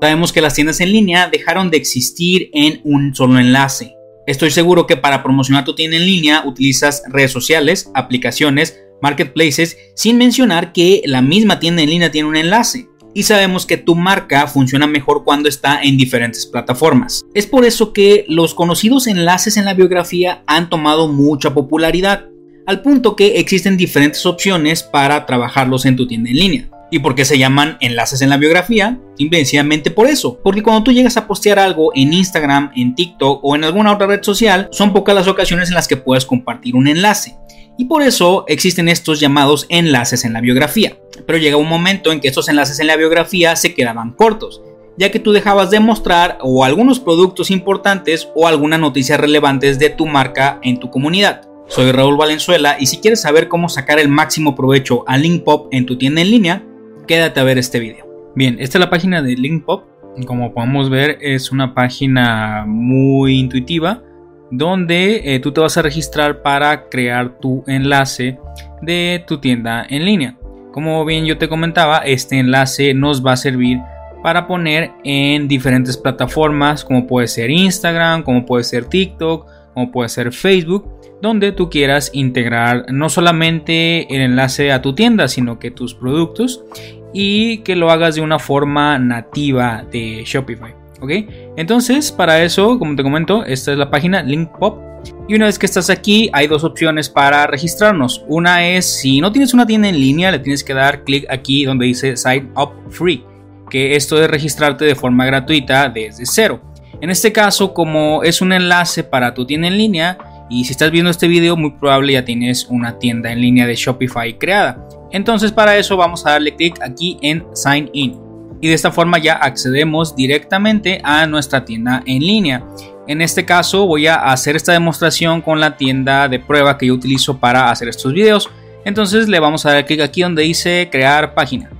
Sabemos que las tiendas en línea dejaron de existir en un solo enlace. Estoy seguro que para promocionar tu tienda en línea utilizas redes sociales, aplicaciones, marketplaces, sin mencionar que la misma tienda en línea tiene un enlace. Y sabemos que tu marca funciona mejor cuando está en diferentes plataformas. Es por eso que los conocidos enlaces en la biografía han tomado mucha popularidad, al punto que existen diferentes opciones para trabajarlos en tu tienda en línea. ¿Y por qué se llaman enlaces en la biografía? Simplemente por eso. Porque cuando tú llegas a postear algo en Instagram, en TikTok o en alguna otra red social, son pocas las ocasiones en las que puedes compartir un enlace. Y por eso existen estos llamados enlaces en la biografía. Pero llega un momento en que estos enlaces en la biografía se quedaban cortos, ya que tú dejabas de mostrar o algunos productos importantes o algunas noticias relevantes de tu marca en tu comunidad. Soy Raúl Valenzuela y si quieres saber cómo sacar el máximo provecho a Linkpop en tu tienda en línea, quédate a ver este video. Bien, esta es la página de Linkpop. Como podemos ver, es una página muy intuitiva donde eh, tú te vas a registrar para crear tu enlace de tu tienda en línea. Como bien yo te comentaba, este enlace nos va a servir para poner en diferentes plataformas como puede ser Instagram, como puede ser TikTok, como puede ser Facebook, donde tú quieras integrar no solamente el enlace a tu tienda, sino que tus productos y que lo hagas de una forma nativa de Shopify. ¿Ok? Entonces, para eso, como te comento, esta es la página Linkpop. Y una vez que estás aquí, hay dos opciones para registrarnos. Una es, si no tienes una tienda en línea, le tienes que dar clic aquí donde dice Sign Up Free, que esto es registrarte de forma gratuita desde cero. En este caso, como es un enlace para tu tienda en línea, y si estás viendo este video, muy probable ya tienes una tienda en línea de Shopify creada. Entonces para eso vamos a darle clic aquí en Sign In. Y de esta forma ya accedemos directamente a nuestra tienda en línea. En este caso voy a hacer esta demostración con la tienda de prueba que yo utilizo para hacer estos videos. Entonces le vamos a dar clic aquí donde dice crear página.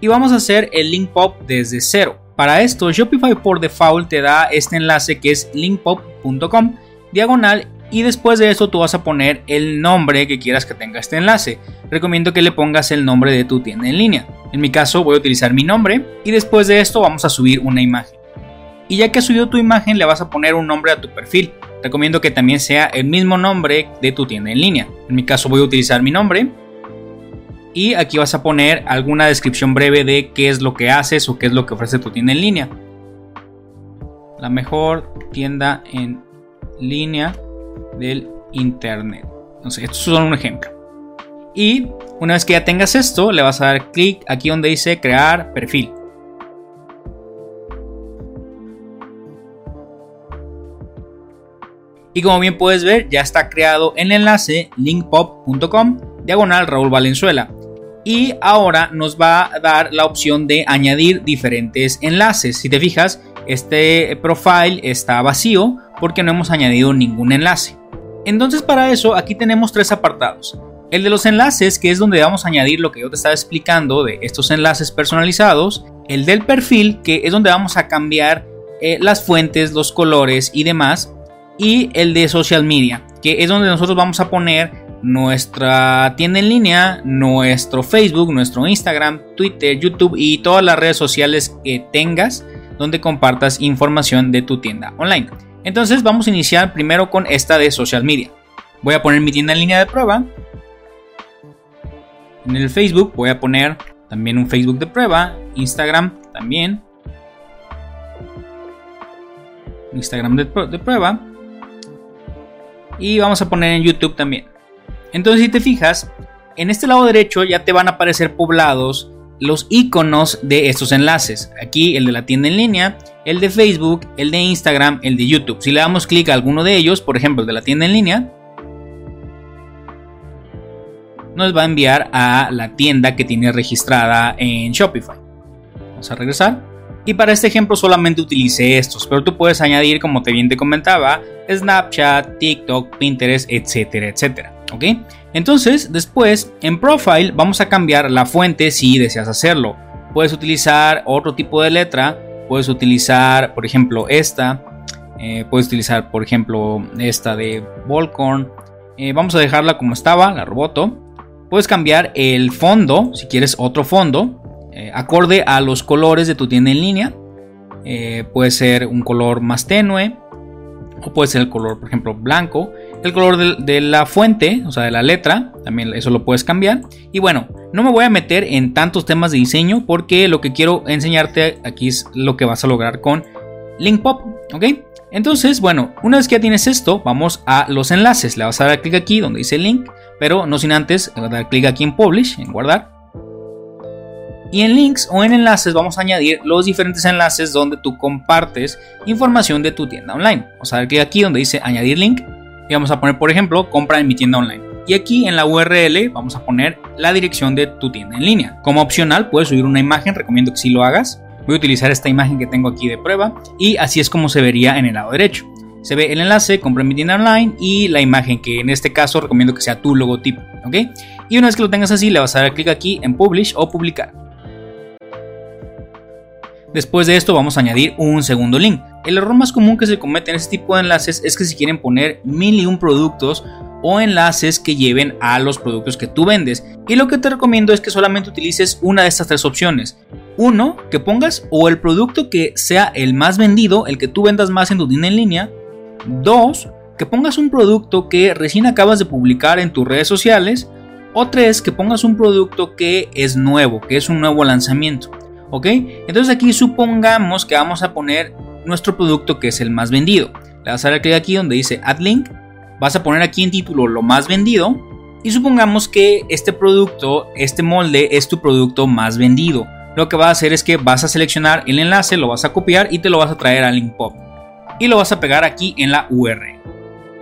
Y vamos a hacer el link pop desde cero. Para esto Shopify por default te da este enlace que es linkpop.com diagonal y después de eso tú vas a poner el nombre que quieras que tenga este enlace. Recomiendo que le pongas el nombre de tu tienda en línea. En mi caso voy a utilizar mi nombre y después de esto vamos a subir una imagen. Y ya que has subido tu imagen le vas a poner un nombre a tu perfil. Recomiendo que también sea el mismo nombre de tu tienda en línea. En mi caso voy a utilizar mi nombre. Y aquí vas a poner alguna descripción breve de qué es lo que haces o qué es lo que ofrece tu tienda en línea. La mejor tienda en línea del internet. Entonces, esto es solo un ejemplo. Y una vez que ya tengas esto, le vas a dar clic aquí donde dice crear perfil. Y como bien puedes ver, ya está creado el enlace linkpop.com diagonal Raúl Valenzuela. Y ahora nos va a dar la opción de añadir diferentes enlaces. Si te fijas, este profile está vacío porque no hemos añadido ningún enlace. Entonces para eso aquí tenemos tres apartados. El de los enlaces, que es donde vamos a añadir lo que yo te estaba explicando de estos enlaces personalizados. El del perfil, que es donde vamos a cambiar eh, las fuentes, los colores y demás. Y el de social media, que es donde nosotros vamos a poner nuestra tienda en línea, nuestro Facebook, nuestro Instagram, Twitter, YouTube y todas las redes sociales que tengas donde compartas información de tu tienda online. Entonces vamos a iniciar primero con esta de social media. Voy a poner mi tienda en línea de prueba. En el Facebook voy a poner también un Facebook de prueba. Instagram también. Instagram de, prueba. Y vamos a poner en YouTube también. Entonces si te fijas, en este lado derecho ya te van a aparecer poblados los iconos de estos enlaces. Aquí el de la tienda en línea, el de Facebook, el de Instagram, el de YouTube. Si le damos clic a alguno de ellos, por ejemplo el de la tienda en línea, nos va a enviar a la tienda que tiene registrada en Shopify. Vamos a regresar. Y para este ejemplo solamente utilicé estos, pero tú puedes añadir, como te bien te comentaba, Snapchat, TikTok, Pinterest, etcétera, etcétera. ¿Ok? Entonces, después, en Profile vamos a cambiar la fuente si deseas hacerlo. Puedes utilizar otro tipo de letra, puedes utilizar, por ejemplo, esta, eh, puedes utilizar, por ejemplo, esta de Volcorn. Eh, vamos a dejarla como estaba, la roboto. Puedes cambiar el fondo, si quieres otro fondo. eh, acorde a los colores de tu tienda en línea. Puede ser un color más tenue o puede ser el color, por ejemplo, blanco. El color de, la fuente, o sea, de la letra, también eso lo puedes cambiar. Y bueno, no me voy a meter en tantos temas de diseño porque lo que quiero enseñarte aquí es lo que vas a lograr con Linkpop, ¿ok? Entonces, bueno, una vez que ya tienes esto, vamos a los enlaces. Le vas a dar clic aquí donde dice link, pero no sin antes dar clic aquí en Publish, en guardar. Y en links o en enlaces vamos a añadir los diferentes enlaces donde tú compartes información de tu tienda online. Vamos a dar clic aquí donde dice añadir link y vamos a poner, por ejemplo, compra en mi tienda online. Y aquí en la URL vamos a poner la dirección de tu tienda en línea. Como opcional puedes subir una imagen, recomiendo que si lo hagas. Voy a utilizar esta imagen que tengo aquí de prueba y así es como se vería en el lado derecho. Se ve el enlace, compra en mi tienda online y la imagen que en este caso recomiendo que sea tu logotipo, ¿ok? Y una vez que lo tengas así le vas a dar clic aquí en Publish o Publicar. Después de esto vamos a añadir un segundo link. El error más común que se comete en este tipo de enlaces es que si quieren poner mil y un productos o enlaces que lleven a los productos que tú vendes. Y lo que te recomiendo es que solamente utilices una de estas tres opciones. Uno, que pongas o el producto que sea el más vendido, el que tú vendas más en tu tienda en línea. Dos, que pongas un producto que recién acabas de publicar en tus redes sociales. O tres, que pongas un producto que es nuevo, que es un nuevo lanzamiento. ¿Ok? Entonces aquí supongamos que vamos a poner nuestro producto que es el más vendido. Le vas a dar clic aquí donde dice Add Link. Vas a poner aquí en título lo más vendido. Y supongamos que este producto, este molde es tu producto más vendido. Lo que vas a hacer es que vas a seleccionar el enlace, lo vas a copiar y te lo vas a traer a Linkpop. Y lo vas a pegar aquí en la URL.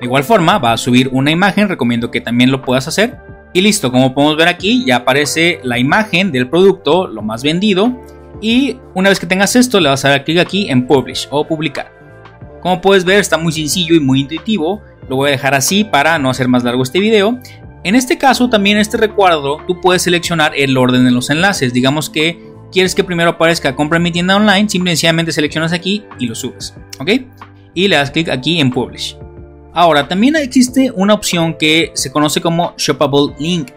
De igual forma, va a subir una imagen, recomiendo que también lo puedas hacer. Y listo, como podemos ver aquí, ya aparece la imagen del producto, lo más vendido. Y una vez que tengas esto, le vas a dar clic aquí en Publish o Publicar. Como puedes ver, está muy sencillo y muy intuitivo. Lo voy a dejar así para no hacer más largo este video. En este caso, también este recuadro, tú puedes seleccionar el orden de los enlaces. Digamos que quieres que primero aparezca compra en mi tienda online, simplemente seleccionas aquí y lo subes. ¿Ok? Y le das clic aquí en Publish. Ahora, también existe una opción que se conoce como Shoppable Link,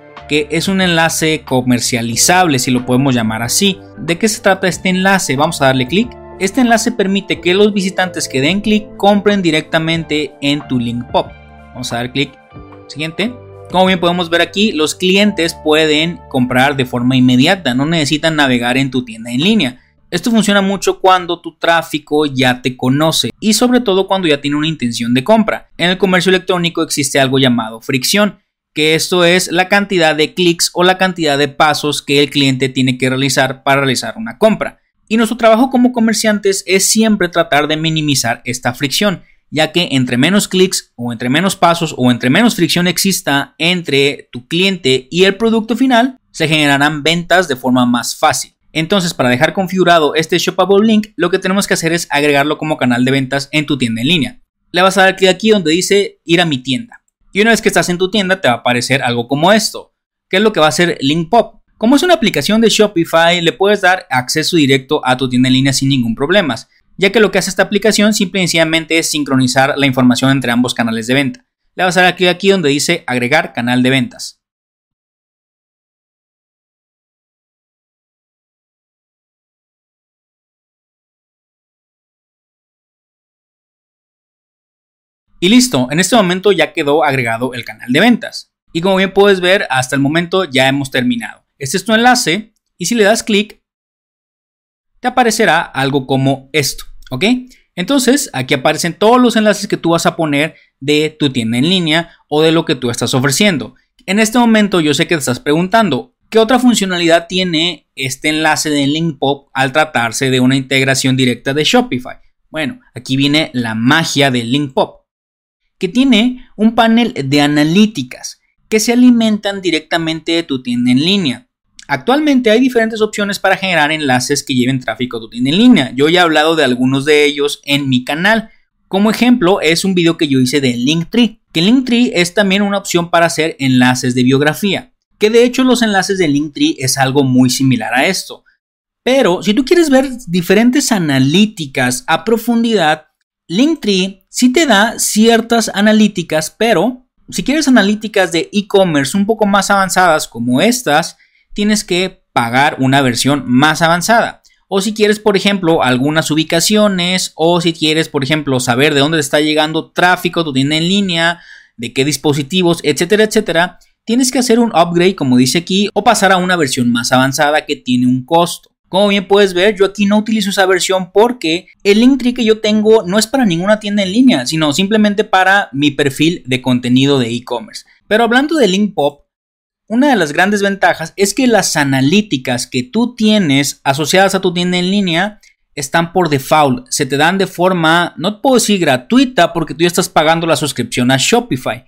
es un enlace comercializable, si lo podemos llamar así. ¿De qué se trata este enlace? Vamos a darle clic. Este enlace permite que los visitantes que den clic compren directamente en tu link pop. Vamos a dar clic. Siguiente. Como bien podemos ver aquí, los clientes pueden comprar de forma inmediata, no necesitan navegar en tu tienda en línea. Esto funciona mucho cuando tu tráfico ya te conoce y sobre todo cuando ya tiene una intención de compra. En el comercio electrónico existe algo llamado fricción, que esto es la cantidad de clics o la cantidad de pasos que el cliente tiene que realizar para realizar una compra. Y nuestro trabajo como comerciantes es siempre tratar de minimizar esta fricción, ya que entre menos clics o entre menos pasos o entre menos fricción exista entre tu cliente y el producto final, se generarán ventas de forma más fácil. Entonces, para dejar configurado este Shoppable Link, lo que tenemos que hacer es agregarlo como canal de ventas en tu tienda en línea. Le vas a dar clic aquí donde dice ir a mi tienda. Y una vez que estás en tu tienda, te va a aparecer algo como esto, que es lo que va a hacer Linkpop. Como es una aplicación de Shopify, le puedes dar acceso directo a tu tienda en línea sin ningún problema, ya que lo que hace esta aplicación simple y sencillamente es sincronizar la información entre ambos canales de venta. Le vas a dar clic aquí donde dice agregar canal de ventas. Y listo, en este momento ya quedó agregado el canal de ventas. Y como bien puedes ver, hasta el momento ya hemos terminado. Este es tu enlace y si le das clic, te aparecerá algo como esto, ¿ok? Entonces, aquí aparecen todos los enlaces que tú vas a poner de tu tienda en línea o de lo que tú estás ofreciendo. En este momento yo sé que te estás preguntando, ¿qué otra funcionalidad tiene este enlace de Linkpop al tratarse de una integración directa de Shopify? Bueno, aquí viene la magia de Linkpop que tiene un panel de analíticas que se alimentan directamente de tu tienda en línea. Actualmente hay diferentes opciones para generar enlaces que lleven tráfico a tu tienda en línea. Yo ya he hablado de algunos de ellos en mi canal. Como ejemplo es un video que yo hice de Linktree, que Linktree es también una opción para hacer enlaces de biografía, que de hecho los enlaces de Linktree es algo muy similar a esto. Pero si tú quieres ver diferentes analíticas a profundidad, Linktree sí te da ciertas analíticas, pero si quieres analíticas de e-commerce un poco más avanzadas como estas, tienes que pagar una versión más avanzada. O si quieres, por ejemplo, algunas ubicaciones, o si quieres, por ejemplo, saber de dónde está llegando tráfico, tu tienda en línea, de qué dispositivos, etcétera, etcétera, tienes que hacer un upgrade, como dice aquí, o pasar a una versión más avanzada que tiene un costo. Como bien puedes ver, yo aquí no utilizo esa versión porque el Linktree que yo tengo no es para ninguna tienda en línea, sino simplemente para mi perfil de contenido de e-commerce. Pero hablando de Linkpop, una de las grandes ventajas es que las analíticas que tú tienes asociadas a tu tienda en línea están por default, se te dan de forma, no puedo decir gratuita porque tú ya estás pagando la suscripción a Shopify,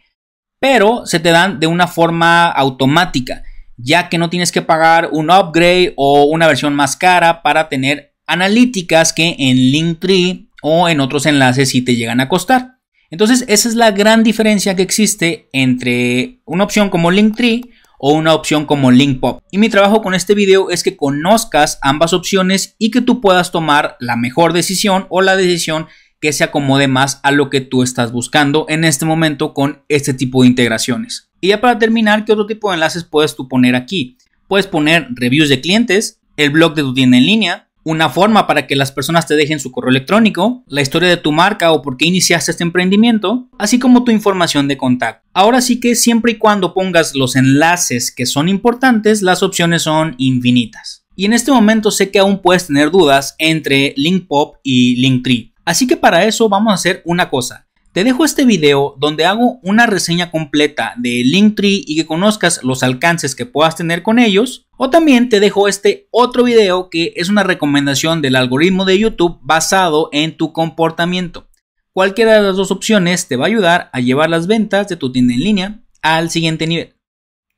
pero se te dan de una forma automática, ya que no tienes que pagar un upgrade o una versión más cara para tener analíticas que en Linktree o en otros enlaces sí te llegan a costar. Entonces, esa es la gran diferencia que existe entre una opción como Linktree o una opción como Linkpop. Y mi trabajo con este video es que conozcas ambas opciones y que tú puedas tomar la mejor decisión o la decisión que se acomode más a lo que tú estás buscando en este momento con este tipo de integraciones. Y ya para terminar, ¿qué otro tipo de enlaces puedes tú poner aquí? Puedes poner reviews de clientes, el blog de tu tienda en línea, una forma para que las personas te dejen su correo electrónico, la historia de tu marca o por qué iniciaste este emprendimiento, así como tu información de contacto. Ahora sí que siempre y cuando pongas los enlaces que son importantes, las opciones son infinitas. Y en este momento sé que aún puedes tener dudas entre Linkpop y Linktree. Así que para eso vamos a hacer una cosa. Te dejo este video donde hago una reseña completa de Linktree y que conozcas los alcances que puedas tener con ellos. O también te dejo este otro video que es una recomendación del algoritmo de YouTube basado en tu comportamiento. Cualquiera de las dos opciones te va a ayudar a llevar las ventas de tu tienda en línea al siguiente nivel.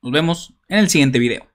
Nos vemos en el siguiente video.